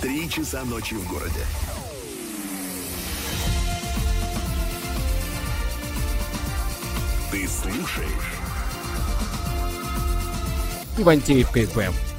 Три часа ночи в городе. Ты слушаешь Ивантеев КФМ.